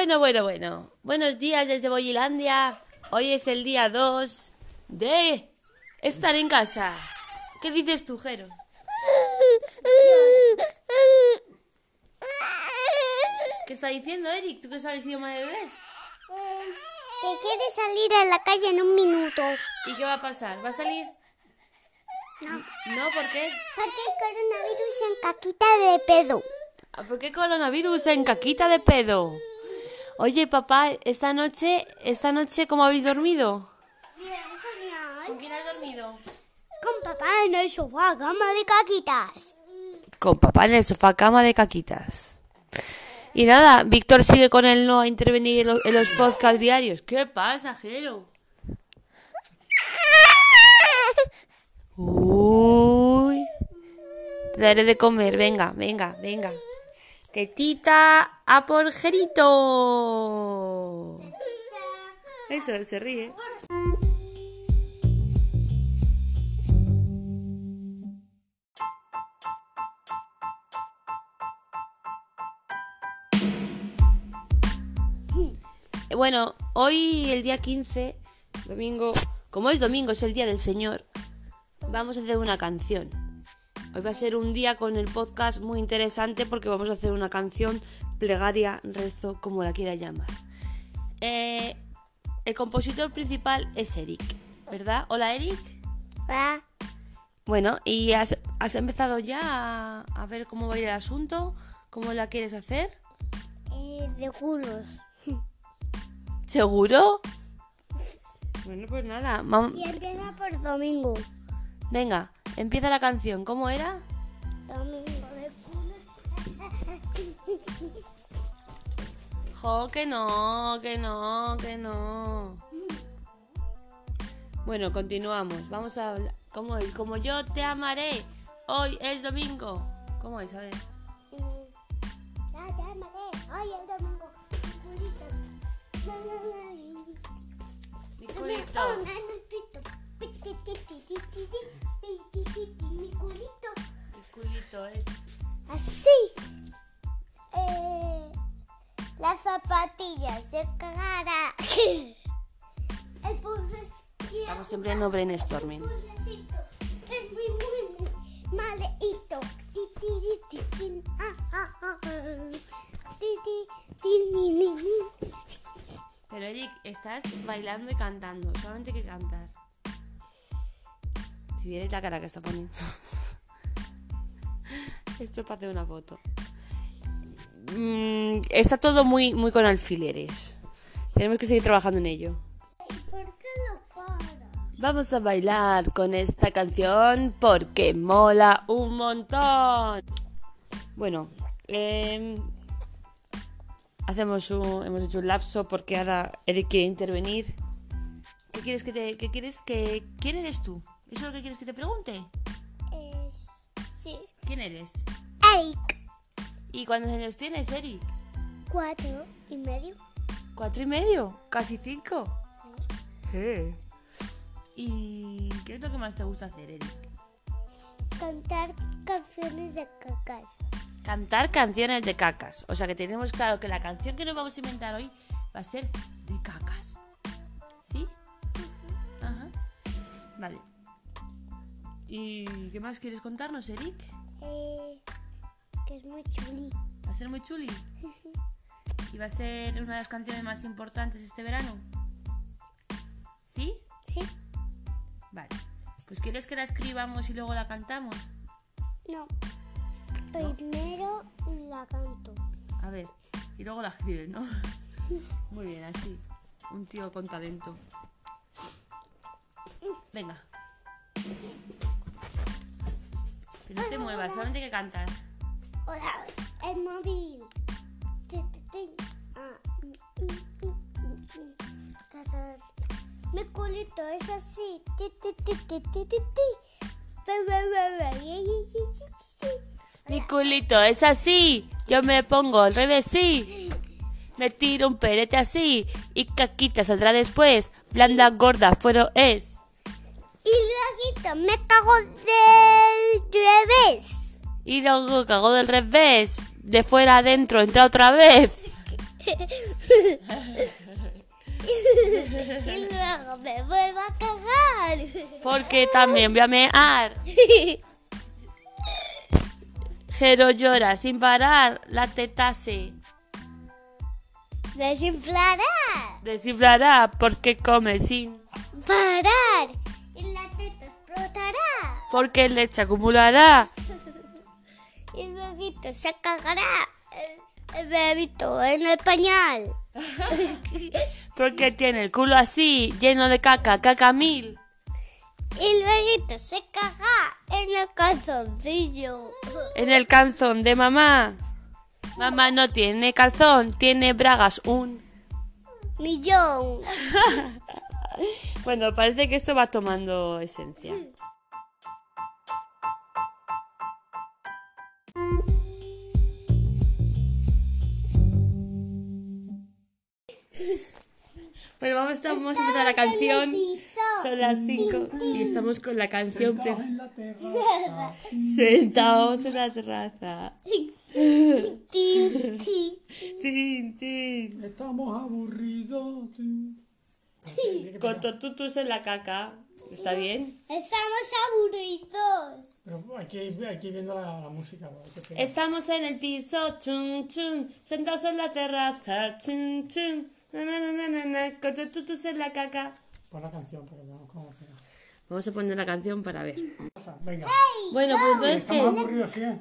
Bueno, bueno, bueno. Buenos días desde Boyilandia. Hoy es el día 2 de estar en casa. ¿Qué dices tú, Jero? ¿Qué está diciendo Eric? ¿Tú que sabes idioma de bebés? Que quiere salir a la calle en un minuto. ¿Y qué va a pasar? ¿Va a salir? No. No, ¿por qué? Porque coronavirus en caquita de pedo. Ah, ¿Por qué coronavirus en caquita de pedo? Oye, papá, esta noche, esta noche, ¿cómo habéis dormido? ¿Con quién has dormido? Con papá en el sofá, cama de caquitas. Con papá en el sofá, cama de caquitas. Y nada, Víctor sigue con el no a intervenir en los, en los podcast diarios. ¿Qué pasa, Jero? Uy. Te daré de comer, venga, venga, venga. Tetita a por Jerito. Eso, se ríe. Bueno, hoy el día 15, domingo, como es domingo, es el día del Señor, vamos a hacer una canción. Hoy va a ser un día con el podcast muy interesante porque vamos a hacer una canción plegaria, rezo, como la quiera llamar. Eh, el compositor principal es Eric, ¿verdad? Hola Eric. Va. Bueno, ¿y has, has empezado ya a, a ver cómo va a ir el asunto? ¿Cómo la quieres hacer? Eh, de culos. ¿Seguro? Bueno, pues nada, vam- Y empieza por domingo. venga, empieza la canción. ¿Cómo era? Domingo de culos. Jo, que no, que no, que no. Bueno, continuamos. Vamos a hablar. ¿Cómo es? Como yo te amaré. Hoy es domingo. ¿Cómo es? A ver. Mm. Ya, ya, Maré. Hoy el domingo. Culito. Mi ni, ni, ni. Pero Eric, estás bailando y cantando. Solamente hay que cantar. Si vierais la cara que está poniendo. Esto es para hacer una foto. Mm, está todo muy, muy con alfileres. Tenemos que seguir trabajando en ello. Vamos a bailar con esta canción porque mola un montón. Bueno, em, hacemos un, hemos hecho un lapso porque ahora Eric quiere intervenir. ¿Qué quieres que te, qué quieres que, quién eres tú? ¿Eso es lo que quieres que te pregunte? Es, sí. ¿Quién eres? Eric. ¿Y cuántos años tienes, Eric? Cuatro y medio. ¿Cuatro y medio? ¿Casi cinco? ¿Qué? ¿Y qué es lo que más te gusta hacer, Eric? Cantar canciones de cacas. Cantar canciones de cacas. O sea que tenemos claro que la canción que nos vamos a inventar hoy va a ser de cacas. ¿Sí? Ajá. Vale. ¿Y qué más quieres contarnos, Eric? Eh, que es muy chuli. ¿Va a ser muy chuli? ¿Y va a ser una de las canciones más importantes este verano? ¿Quieres que la escribamos y luego la cantamos? No. Primero la canto. A ver, y luego la escribes, ¿no? Muy bien, así. Un tío con talento. Venga. Pero no te muevas, solamente que cantar. Hola, el móvil. Yi, yi, yi, yi. Mi culito es así, yo me pongo al revés, sí. Me tiro un perete así y caquita saldrá después. Blanda, gorda, fuero es. Y luego me cago del revés. Y luego cagó del revés, de fuera adentro, entra otra vez. y luego me vuelvo a cagar. Porque también voy a mear. Jero llora sin parar, la teta se Desinflará. desinflará porque come sin. Parar. Y la teta explotará. Porque leche acumulará. Y luego se cagará el, el bebito en el pañal. Porque tiene el culo así, lleno de caca, caca mil. Y luego se caga en el calzoncillo. En el calzón de mamá. Mamá no tiene calzón, tiene bragas un. Millón. Bueno, parece que esto va tomando esencia. Bueno, vamos, vamos a empezar la canción. Son las 5 y estamos con la canción. pre- en la terraza. Sentados en la terraza. Tin, tin. Tin, tin. Estamos aburridos. Con totutus en la caca. ¿Está bien? Estamos aburridos. Pero que ir viendo la, la música. Estamos en el piso, chun, chun, sentados en la terraza, chun, chun, na, na, na, na, na, na, con totutus en la caca. Pon la canción para que veamos cómo queda. Vamos a poner la canción para ver. Venga. Bueno, pues entonces, ¿qué Estamos es? aburridos, sí. ¿eh?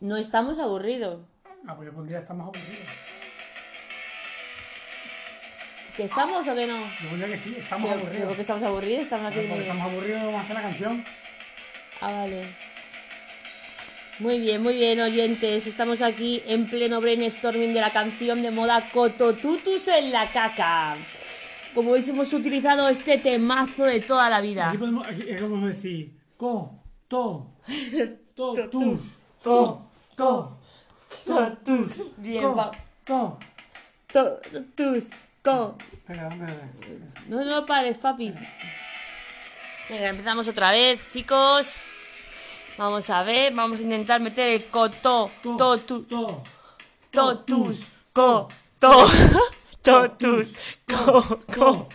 No estamos aburridos. Ah, pues yo pondría estamos aburridos. ¿Que estamos o que no? Yo pondría que sí, estamos Pero, aburridos. pero porque estamos aburridos, estamos aquí. Porque estamos aburridos, vamos a hacer la canción. Ah, vale. Muy bien, muy bien, oyentes. Estamos aquí en pleno brainstorming de la canción de moda Cototutus en la caca. Como veis, hemos utilizado este temazo de toda la vida. Aquí podemos, aquí, aquí podemos decir co, to, to, tus, co, to, to, tus, Bien, co, pa- to. Totus, co. No, no pares, papi. Venga, empezamos otra vez, chicos. Vamos a ver, vamos a intentar meter el coto, To, totu, to, totus, co, to, totus, co, co,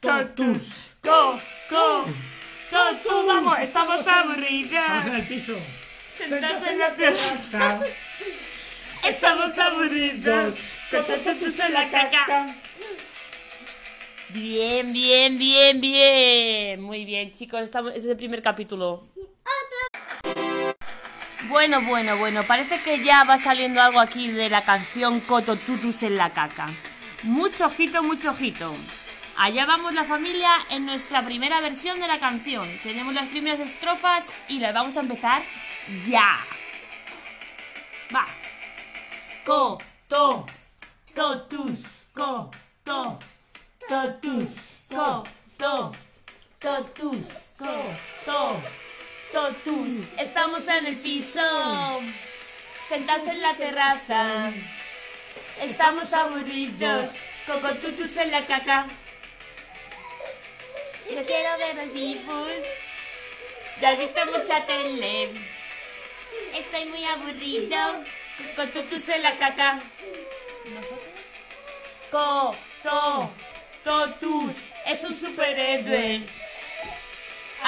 totus. co, co, totu, vamos, estamos Estamos en el piso. Sentados en la terraza, estamos aburridos. Totus en la caca. Bien, bien, bien, bien. Muy bien, chicos, estamos, ese es el primer capítulo. Bueno, bueno, bueno, parece que ya va saliendo algo aquí de la canción Cototutus en la caca. Mucho ojito, mucho ojito. Allá vamos la familia en nuestra primera versión de la canción. Tenemos las primeras estrofas y las vamos a empezar ya. Va. Co, to, totus, co, to, totus, co, to, totus, co, Estamos en el piso, sentados en la terraza. Estamos aburridos, cocotutus en la caca. Yo quiero ver los dibujos. Ya has visto mucha tele. Estoy muy aburrido. Con tutus en la caca. Co, to, totus. Es un superhéroe.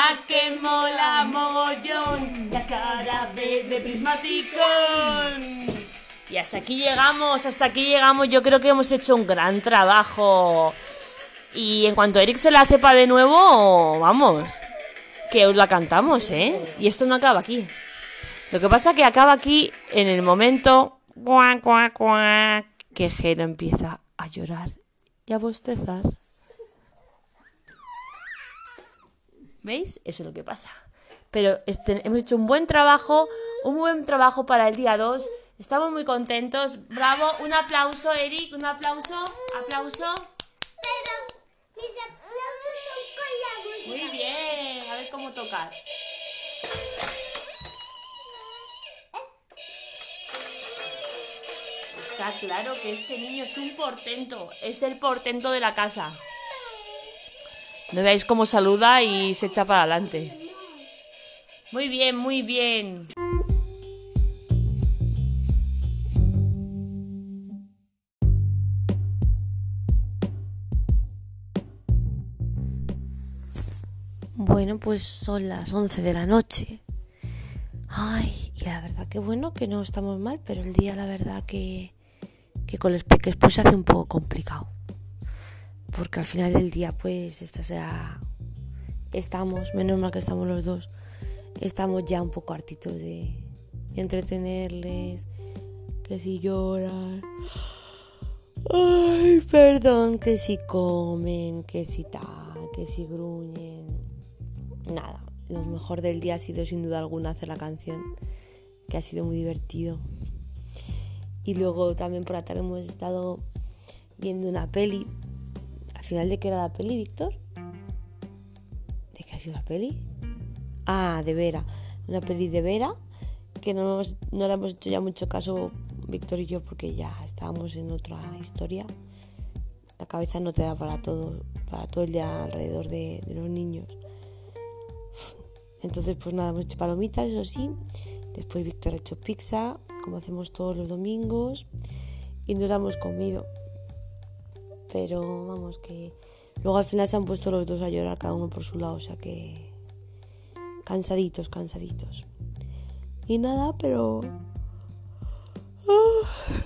A que mola mogollón. La cara verde prismaticón. Y hasta aquí llegamos, hasta aquí llegamos. Yo creo que hemos hecho un gran trabajo. Y en cuanto Eric se la sepa de nuevo, vamos, que os la cantamos, ¿eh? Y esto no acaba aquí. Lo que pasa que acaba aquí en el momento que Jero empieza a llorar y a bostezar. ¿Veis? Eso es lo que pasa. Pero este- hemos hecho un buen trabajo, un buen trabajo para el día 2. Estamos muy contentos. Bravo, un aplauso, Eric, un aplauso, aplauso. Pero mis aplausos son con la música. Muy bien, a ver cómo tocas. Está claro que este niño es un portento, es el portento de la casa. No veáis cómo saluda y se echa para adelante. Muy bien, muy bien. Bueno, pues son las 11 de la noche. Ay, y la verdad que bueno, que no estamos mal, pero el día la verdad que, que con los peques pues se hace un poco complicado. Porque al final del día pues esta sea... Estamos, menos mal que estamos los dos, estamos ya un poco hartitos de, entretenerles, que si lloran, ay, perdón, que si comen, que si tal, que si gruñen, nada, lo mejor del día ha sido sin duda alguna hacer la canción, que ha sido muy divertido. Y luego también por la tarde hemos estado viendo una peli. ¿Al final de qué era la peli, Víctor? ¿De qué ha sido la peli? Ah, de Vera. Una peli de Vera que no, hemos- no le hemos hecho ya mucho caso Víctor y yo porque ya estábamos en otra historia. La cabeza no te da para todo, para todo el día alrededor de, de los niños. Entonces, pues nada, hemos hecho palomitas, eso sí. Después Víctor ha hecho pizza, como hacemos todos los domingos. Y no la hemos comido. Pero vamos, que luego al final se han puesto los dos a llorar, cada uno por su lado. O sea que cansaditos, cansaditos. Y nada, pero...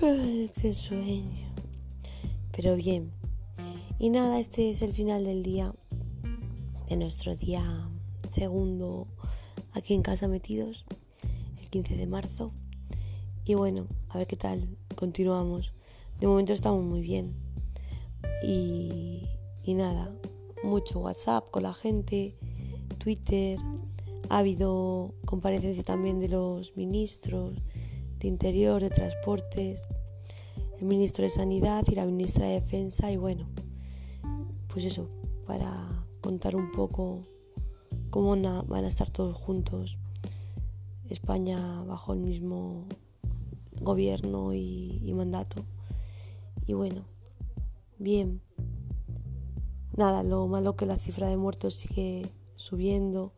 ¡Ay, ¡Qué sueño! Pero bien. Y nada, este es el final del día, de nuestro día segundo aquí en casa metidos, el 15 de marzo. Y bueno, a ver qué tal, continuamos. De momento estamos muy bien. Y, nada, mucho WhatsApp con la gente, Twitter, ha habido comparecencia también de los ministros de Interior, de Transportes, el ministro de Sanidad y la ministra de Defensa y bueno, pues eso, para contar un poco cómo van a estar todos juntos, España bajo el mismo gobierno y mandato. Y bueno, bien. Nada, lo malo que la cifra de muertos sigue subiendo.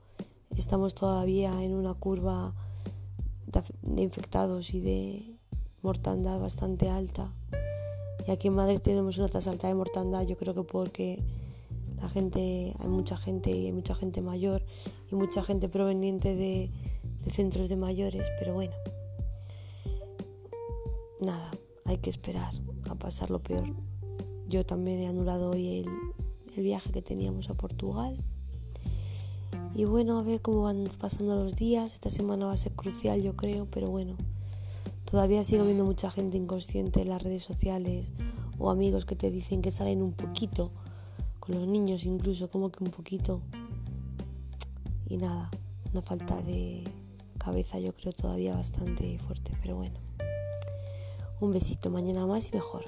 Estamos todavía en una curva de infectados y de mortandad bastante alta. Y aquí en Madrid tenemos una tasa alta de mortandad, yo creo que porque la gente, hay mucha gente y hay mucha gente mayor y mucha gente proveniente de, de centros de mayores, pero bueno, nada, hay que esperar a pasar lo peor. Yo también he anulado hoy el, viaje que teníamos a Portugal. Y bueno, a ver cómo van pasando los días. Esta semana va a ser crucial, yo creo, pero bueno. Todavía sigo viendo mucha gente inconsciente en las redes sociales o amigos que te dicen que salen un poquito, con los niños incluso, como que un poquito. Y nada, una falta de cabeza yo creo todavía bastante fuerte, pero bueno. Un besito, mañana más y mejor.